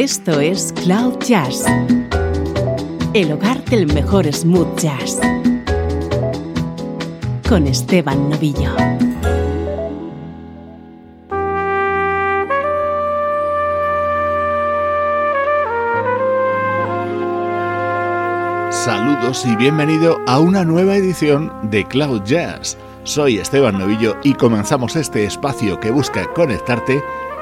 Esto es Cloud Jazz, el hogar del mejor smooth jazz, con Esteban Novillo. Saludos y bienvenido a una nueva edición de Cloud Jazz. Soy Esteban Novillo y comenzamos este espacio que busca conectarte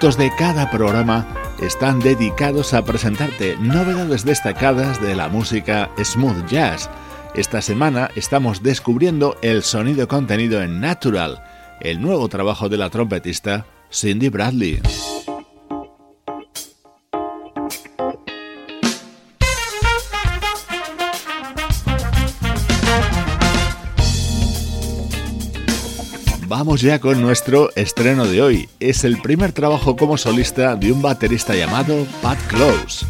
Minutos de cada programa están dedicados a presentarte novedades destacadas de la música smooth jazz. Esta semana estamos descubriendo el sonido contenido en Natural, el nuevo trabajo de la trompetista Cindy Bradley. Vamos ya con nuestro estreno de hoy. Es el primer trabajo como solista de un baterista llamado Pat Close.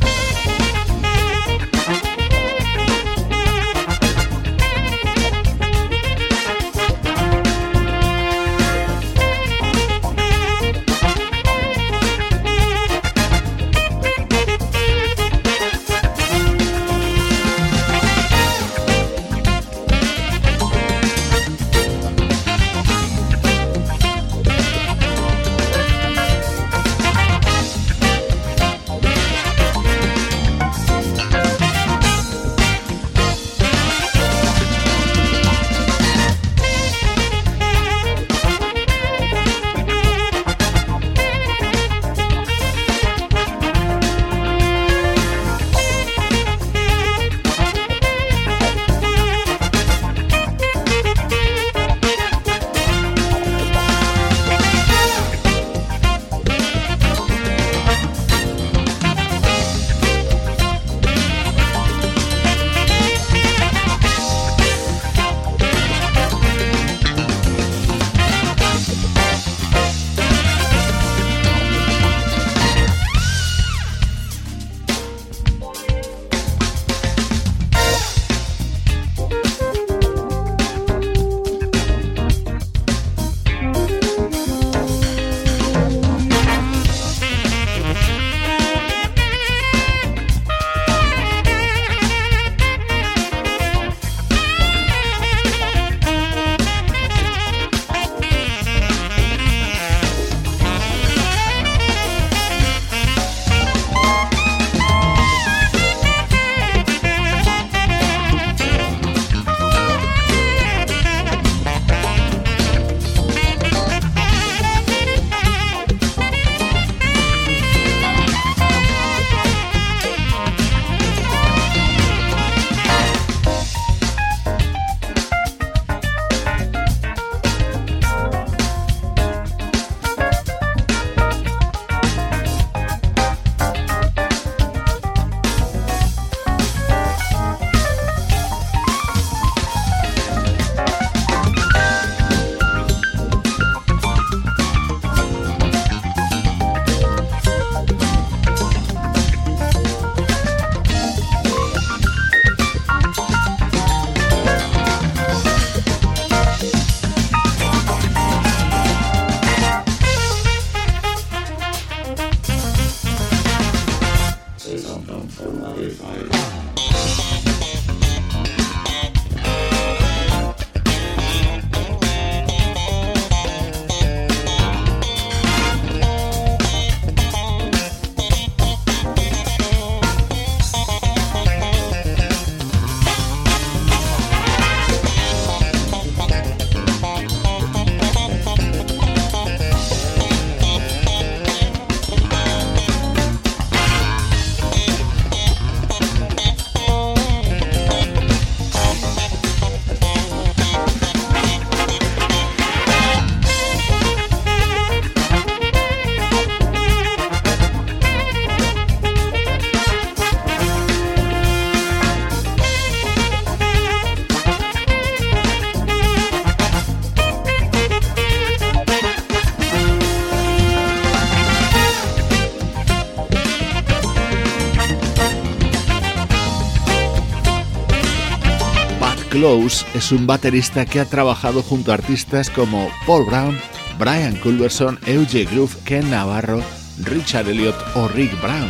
Close es un baterista que ha trabajado junto a artistas como Paul Brown, Brian Culverson, Euge Groove, Ken Navarro, Richard Elliott o Rick Brown.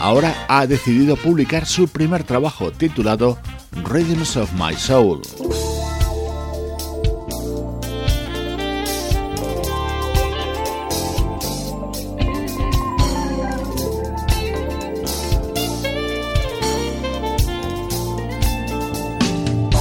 Ahora ha decidido publicar su primer trabajo titulado Rhythms of My Soul.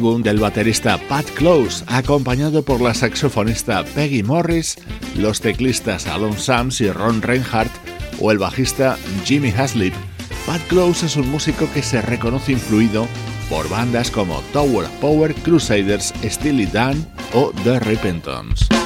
Del baterista Pat Close, acompañado por la saxofonista Peggy Morris, los teclistas Alon Sams y Ron Reinhardt o el bajista Jimmy Haslip. Pat Close es un músico que se reconoce influido por bandas como Tower of Power, Crusaders, Steely Dan o The Repentance.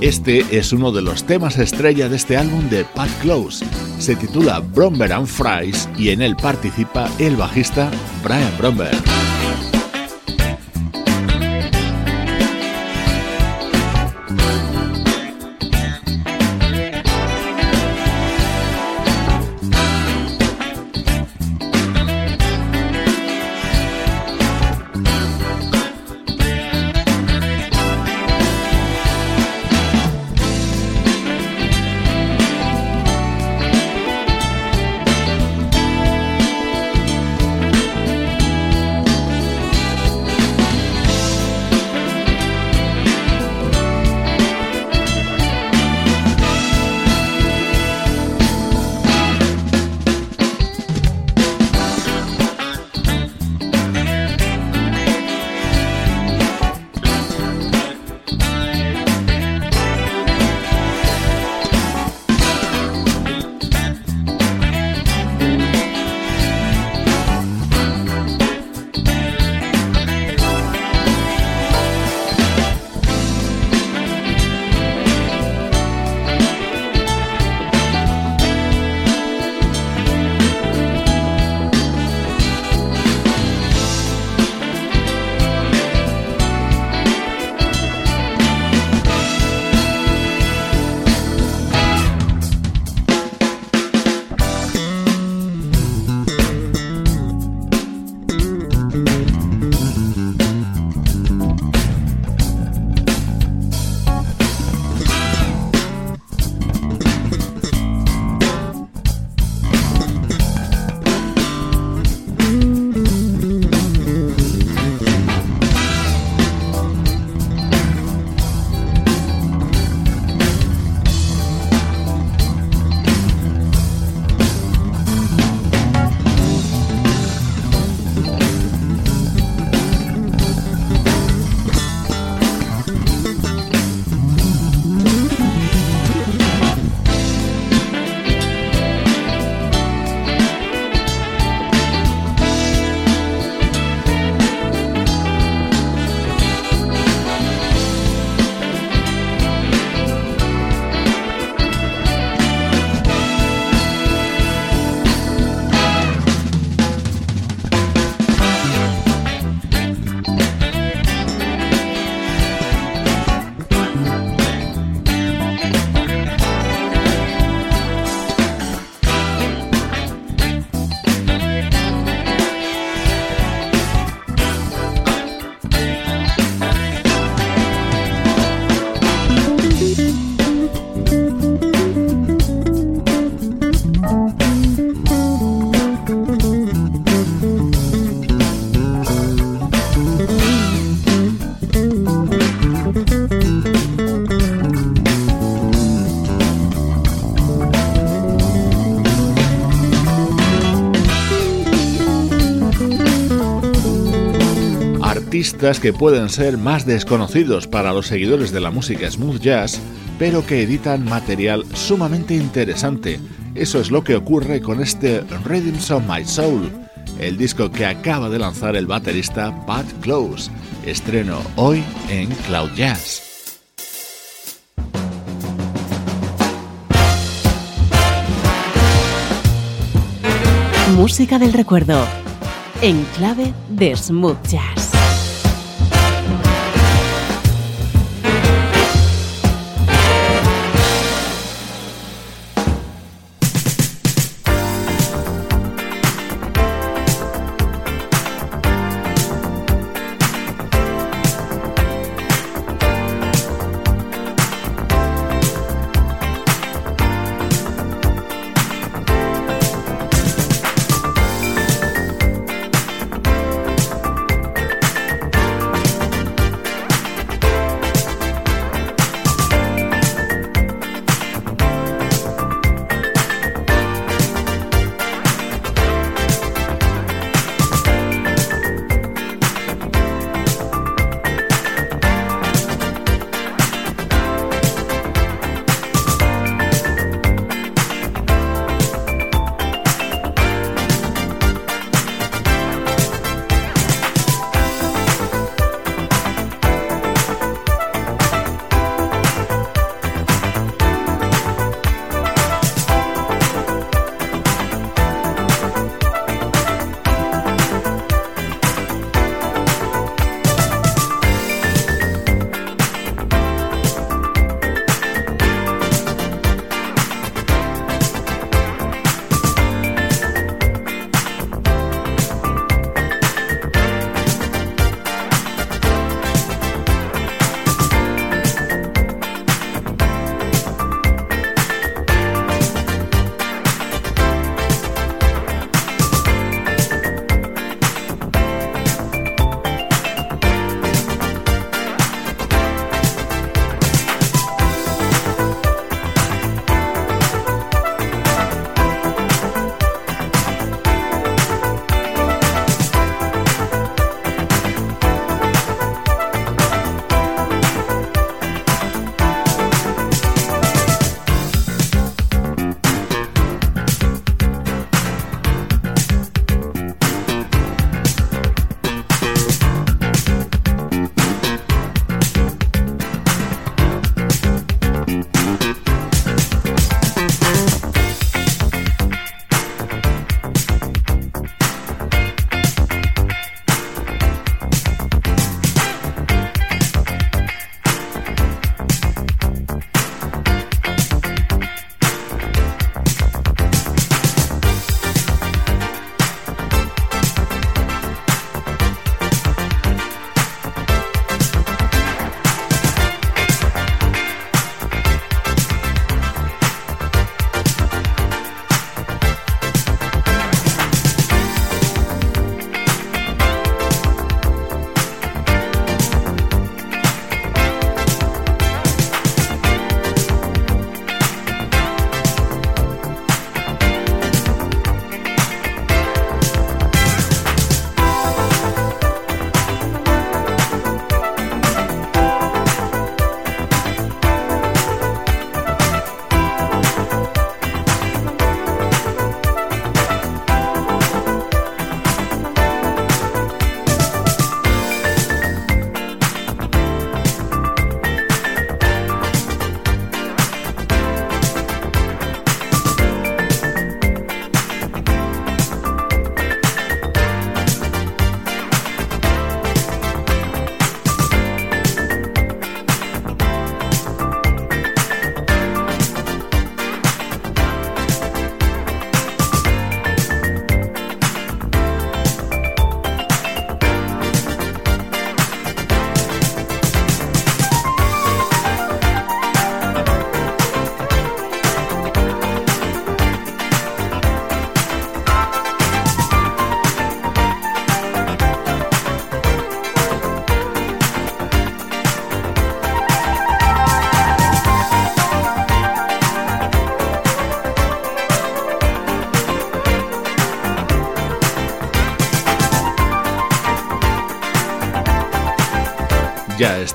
Este es uno de los temas estrella de este álbum de Pat Close. Se titula Bromber and Fries y en él participa el bajista Brian Que pueden ser más desconocidos para los seguidores de la música smooth jazz, pero que editan material sumamente interesante. Eso es lo que ocurre con este Rhythms of My Soul, el disco que acaba de lanzar el baterista Pat Close. Estreno hoy en Cloud Jazz. Música del recuerdo, en clave de smooth jazz.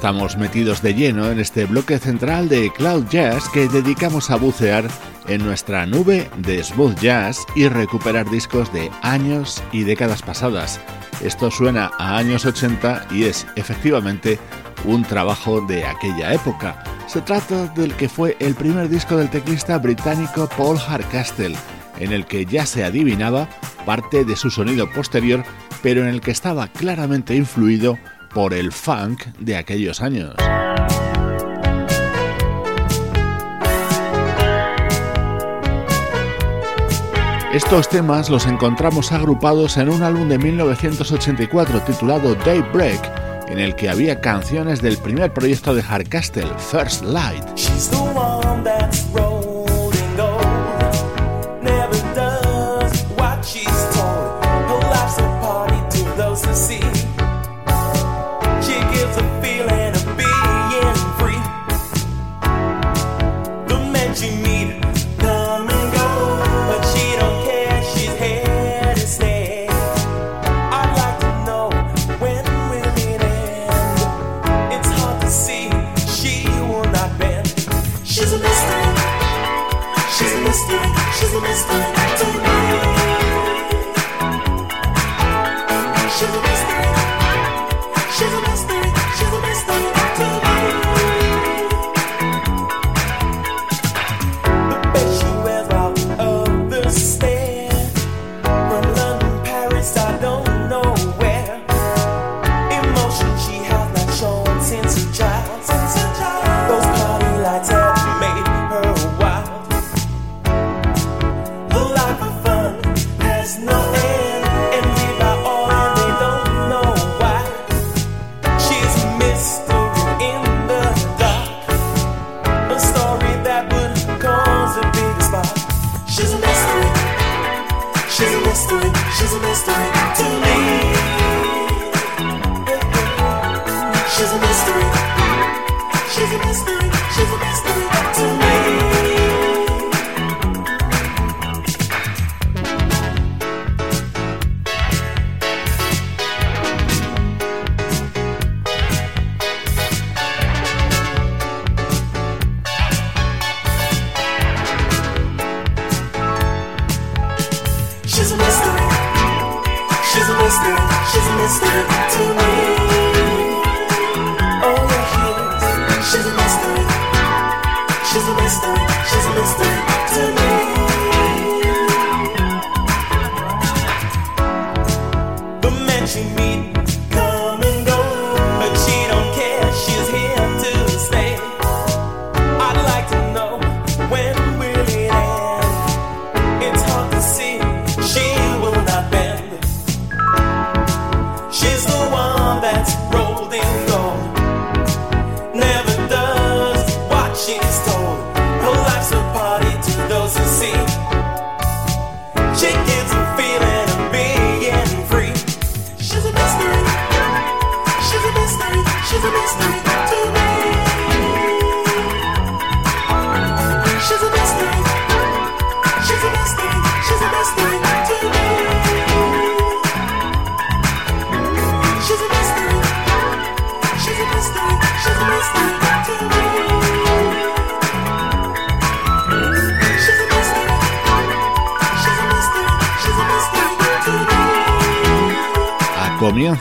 Estamos metidos de lleno en este bloque central de Cloud Jazz que dedicamos a bucear en nuestra nube de smooth jazz y recuperar discos de años y décadas pasadas. Esto suena a años 80 y es efectivamente un trabajo de aquella época. Se trata del que fue el primer disco del teclista británico Paul Hardcastle, en el que ya se adivinaba parte de su sonido posterior, pero en el que estaba claramente influido por el funk de aquellos años. Estos temas los encontramos agrupados en un álbum de 1984 titulado Daybreak, en el que había canciones del primer proyecto de Hardcastle, First Light.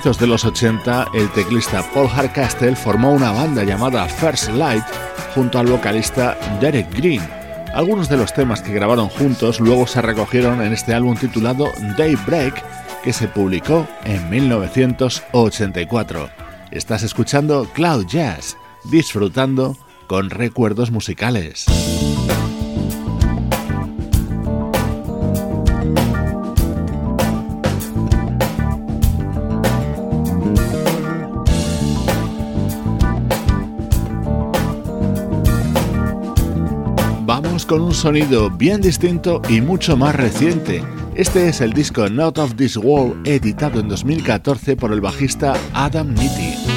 Comienzos de los 80, el teclista Paul Hardcastle formó una banda llamada First Light junto al vocalista Derek Green. Algunos de los temas que grabaron juntos luego se recogieron en este álbum titulado Daybreak, que se publicó en 1984. Estás escuchando Cloud Jazz, disfrutando con recuerdos musicales. Con un sonido bien distinto y mucho más reciente. Este es el disco Not of This World editado en 2014 por el bajista Adam Nitti.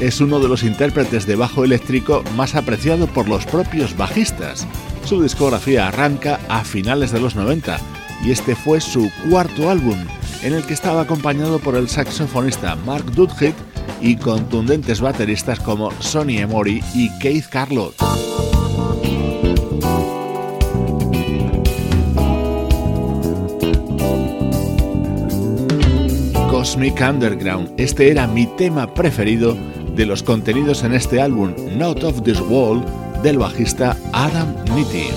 Es uno de los intérpretes de bajo eléctrico más apreciado por los propios bajistas. Su discografía arranca a finales de los 90 y este fue su cuarto álbum, en el que estaba acompañado por el saxofonista Mark Dudhit y contundentes bateristas como Sonny Emory y Keith Carlot. Underground. Este era mi tema preferido de los contenidos en este álbum Not of This World del bajista Adam Nitti.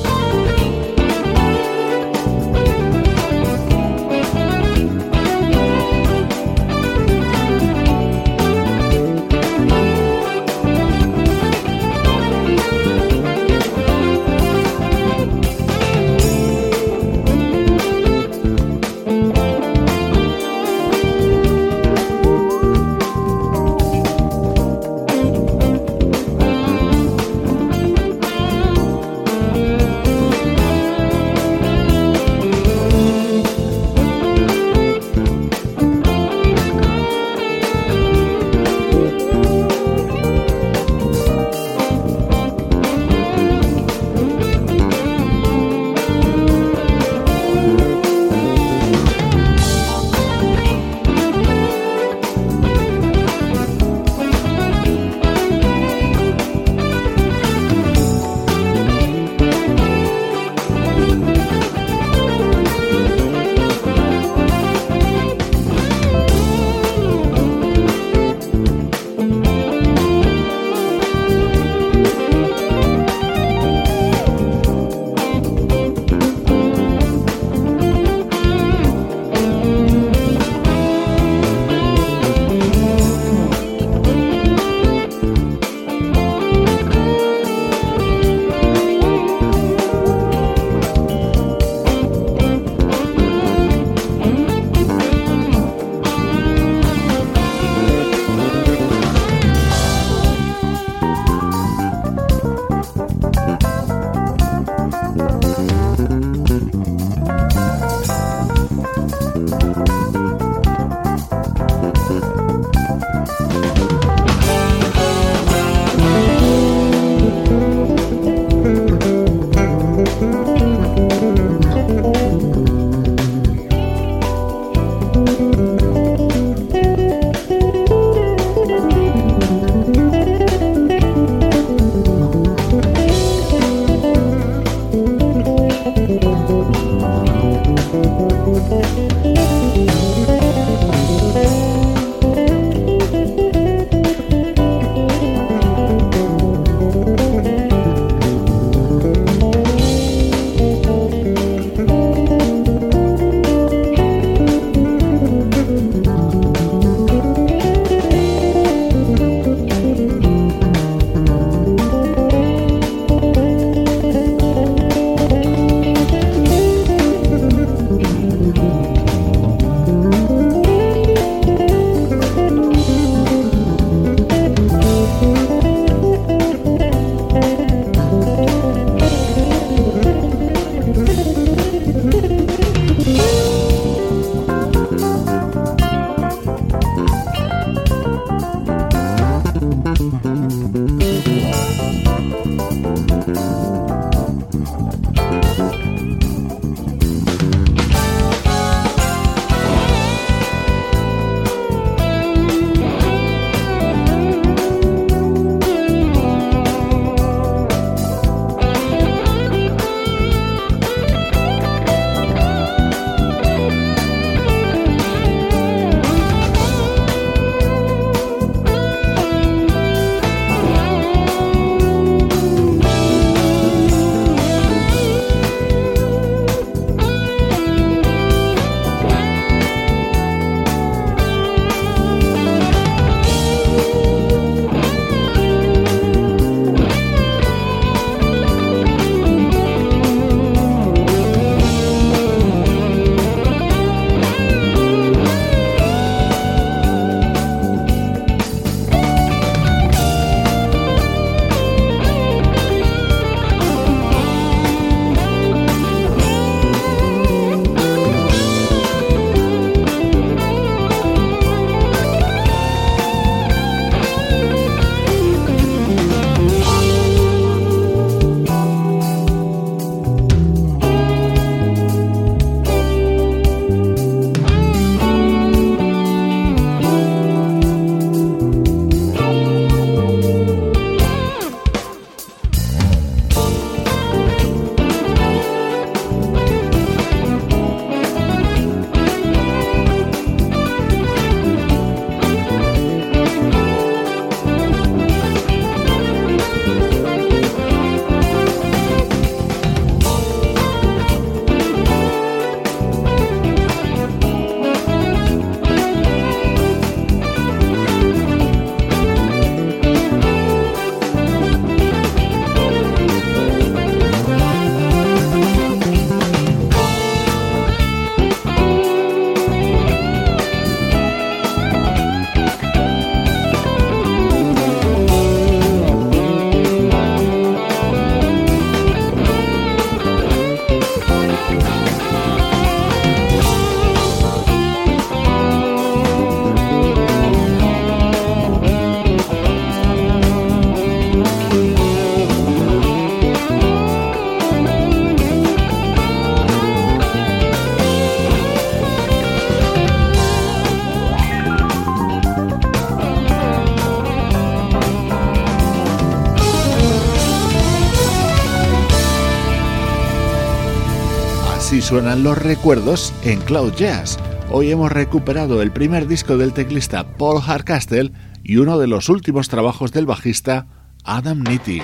Suenan los recuerdos en Cloud Jazz. Hoy hemos recuperado el primer disco del teclista Paul Hardcastle y uno de los últimos trabajos del bajista Adam Nitti.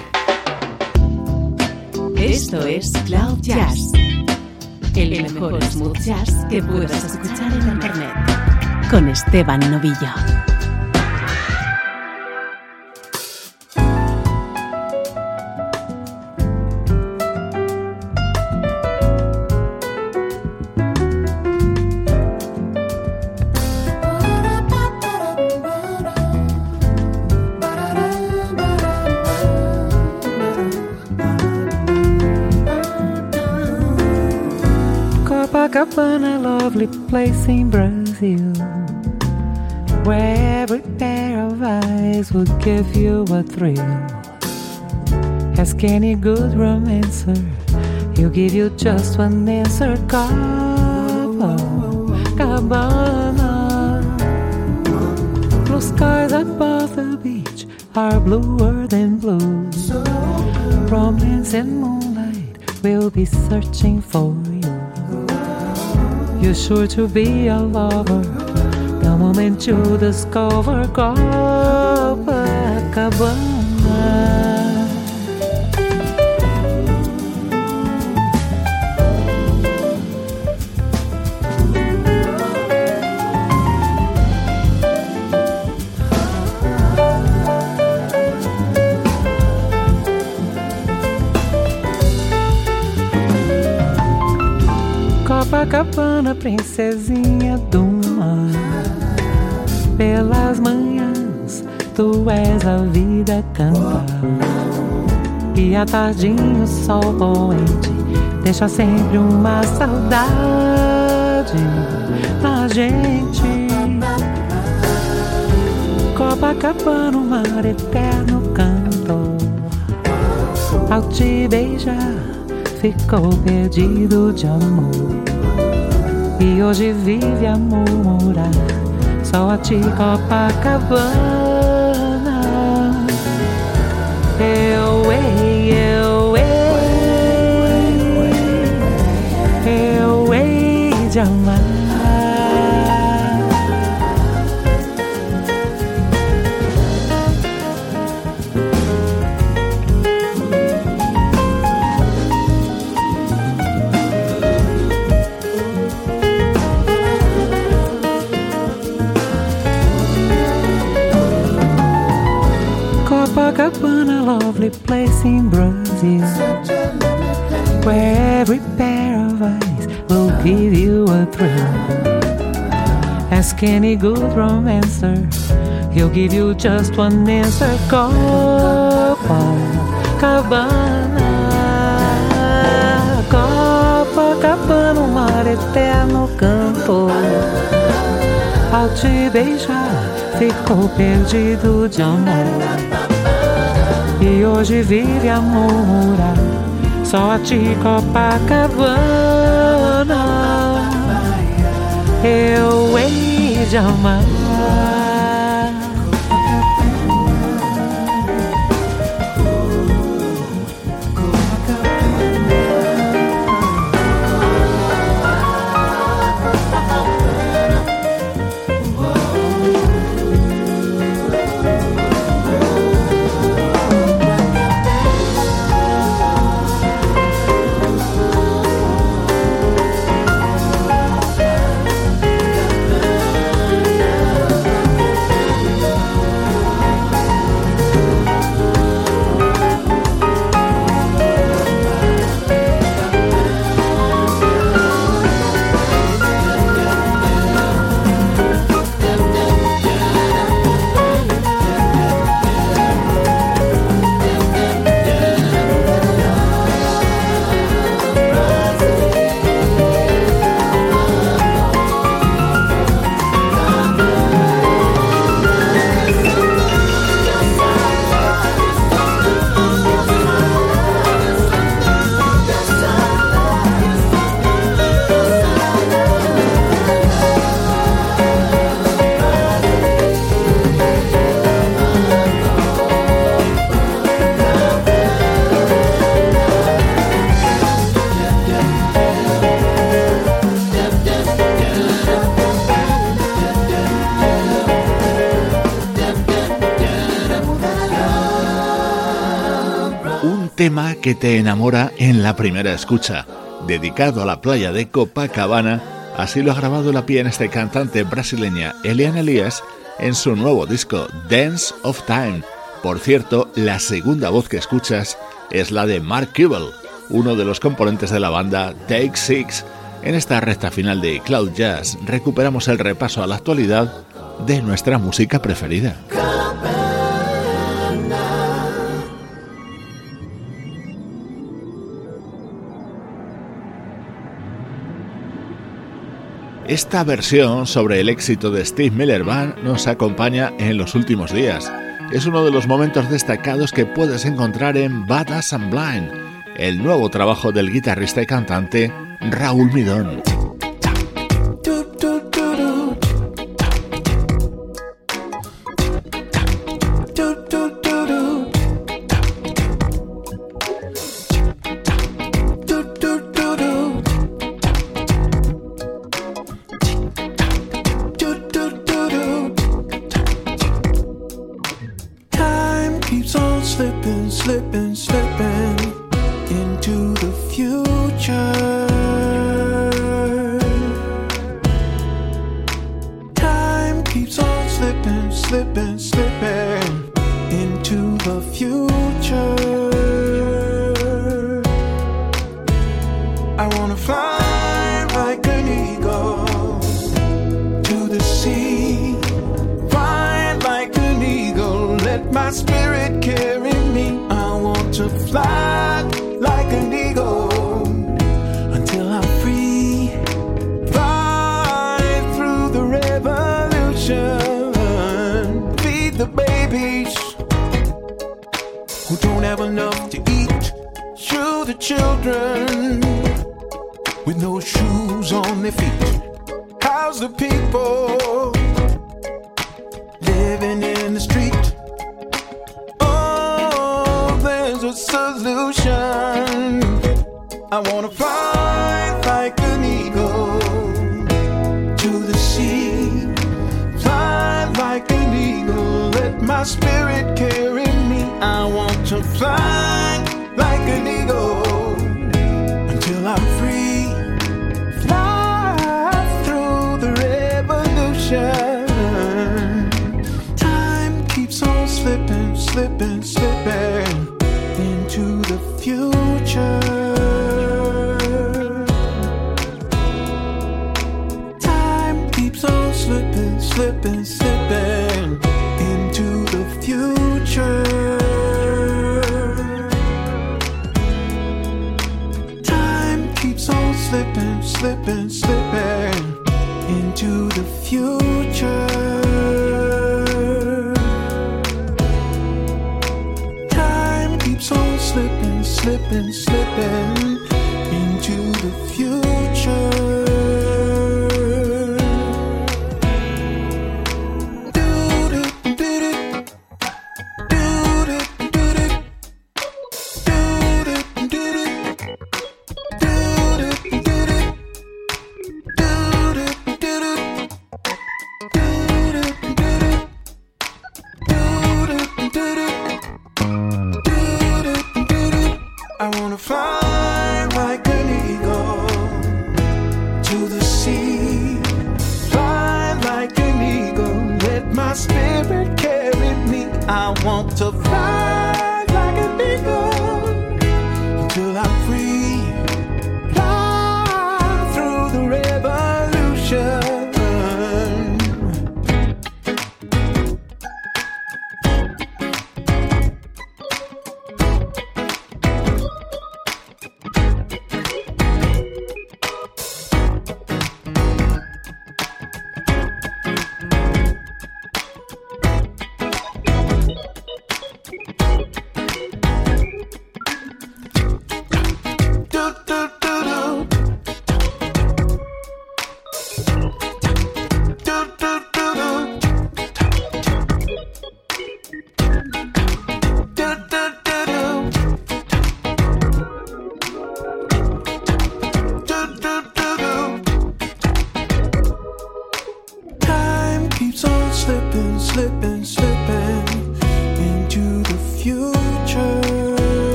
Esto es Cloud Jazz, el mejor smooth jazz que puedas escuchar en Internet, con Esteban Novillo. Copacabana, place in Brazil, where every pair of eyes would give you a thrill. Ask any good romancer, he'll give you just one answer. Copacabana, blue skies above the beach are bluer than blue. Romance and moonlight will be searching for you're sure to be a lover the moment you discover Copacabana. Copacabana, princesinha do mar. Pelas manhãs, tu és a vida cantar. E à tardinha o sol poente deixa sempre uma saudade na gente. Copacabana, o mar eterno cantou. Ao te beijar, ficou perdido de amor e hoje vive a murmurar só a ti Copacabana lovely place in Brazil, where every pair of eyes will give you a thrill. Ask any good romancer, he'll give you just one answer. Copacabana, Copacabana, o mar eterno cantou. Ao te beijar, ficou perdido de amor e hoje vive a murmurar só a ti Copacabana. Eu hei de amar que te enamora en la primera escucha. Dedicado a la playa de Copacabana, así lo ha grabado la pianista y cantante brasileña Eliane Elias en su nuevo disco Dance of Time. Por cierto, la segunda voz que escuchas es la de Mark Cuban, uno de los componentes de la banda Take Six. En esta recta final de Cloud Jazz recuperamos el repaso a la actualidad de nuestra música preferida. Esta versión sobre el éxito de Steve Miller Band nos acompaña en los últimos días. Es uno de los momentos destacados que puedes encontrar en Badass and Blind, el nuevo trabajo del guitarrista y cantante Raúl Midón. Let my spirit carry me. I want to fly like an eagle until I'm free. Fly through the revolution. Feed the babies who don't have enough to eat. Shoe the children with no shoes on their feet. How's the people living in the street? solution. I wanna fly like an eagle to the sea. Fly like an eagle, let my spirit carry me. I want to fly. future. Time keeps on slipping, slipping, slipping.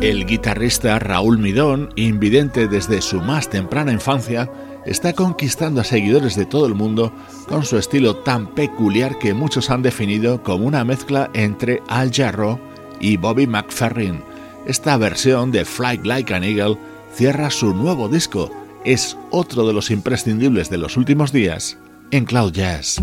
El guitarrista Raúl Midón, invidente desde su más temprana infancia, está conquistando a seguidores de todo el mundo con su estilo tan peculiar que muchos han definido como una mezcla entre Al Jarro y Bobby McFerrin. Esta versión de Fly Like an Eagle cierra su nuevo disco. Es otro de los imprescindibles de los últimos días en Cloud Jazz.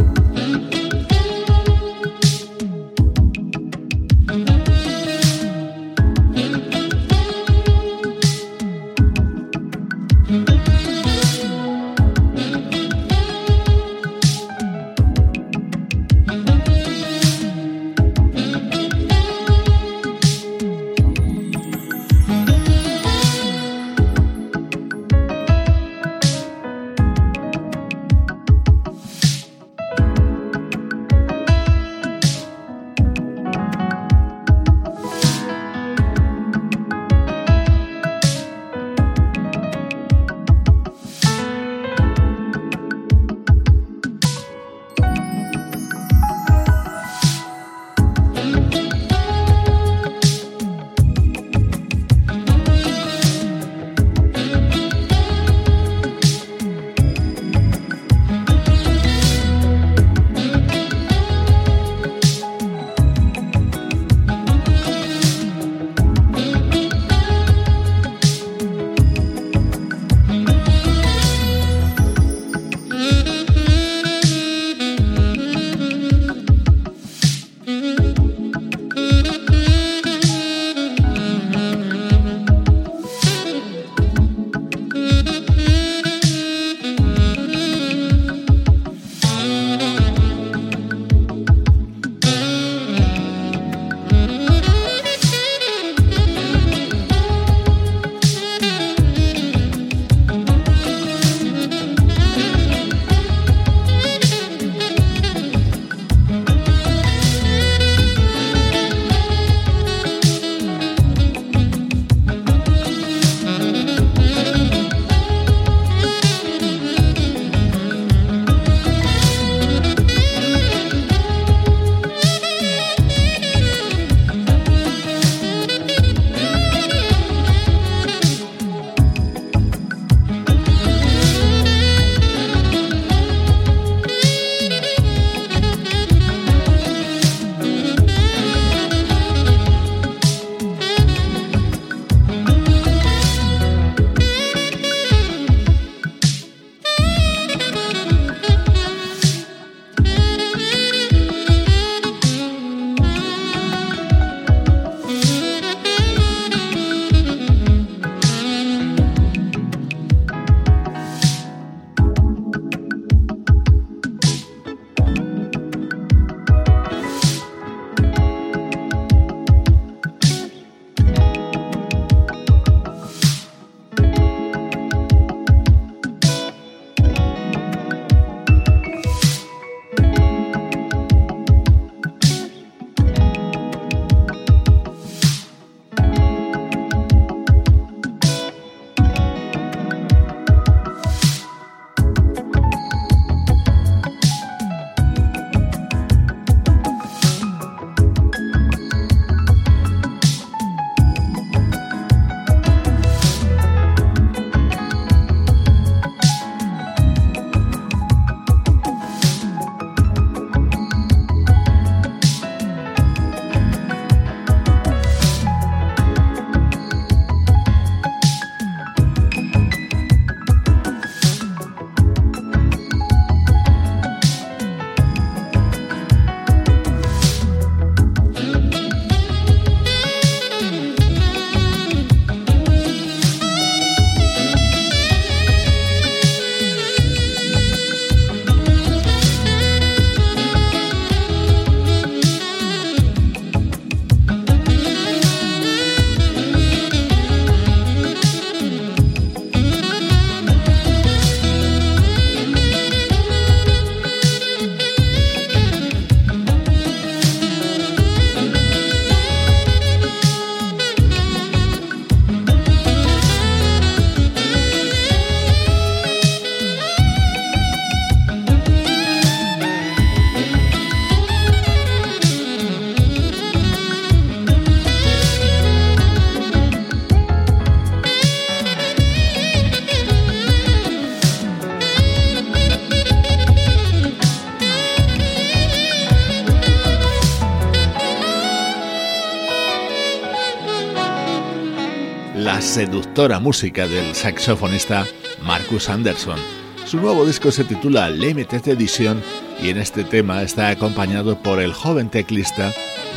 Seductora música del saxofonista Marcus Anderson. Su nuevo disco se titula Limited Edition y en este tema está acompañado por el joven teclista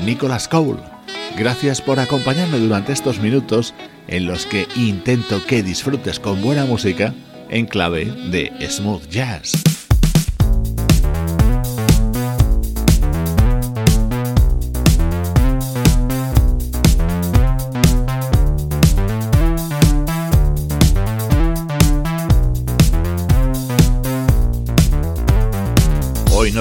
Nicholas Cole. Gracias por acompañarme durante estos minutos en los que intento que disfrutes con buena música en clave de smooth jazz.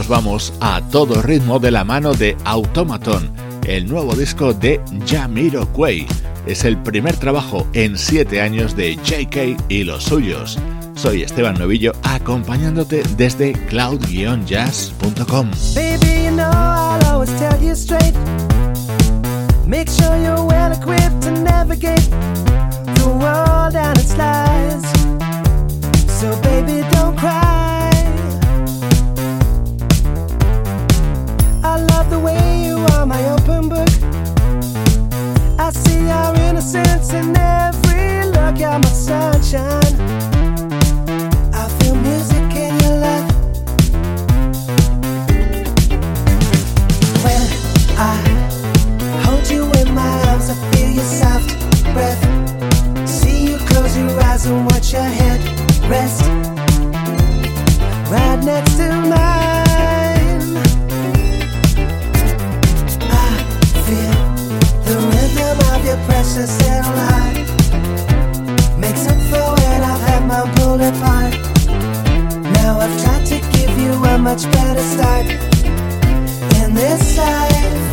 Vamos a todo ritmo de la mano de Automaton, el nuevo disco de Jamiroquai. Es el primer trabajo en siete años de JK y los suyos. Soy Esteban Novillo acompañándote desde cloud-jazz.com. in every look my sunshine. I feel music in your. When I hold you in my arms, I feel your soft breath. See you close your eyes and watch your head rest right next to mine. I feel the rhythm of your precious. Much better start in this life.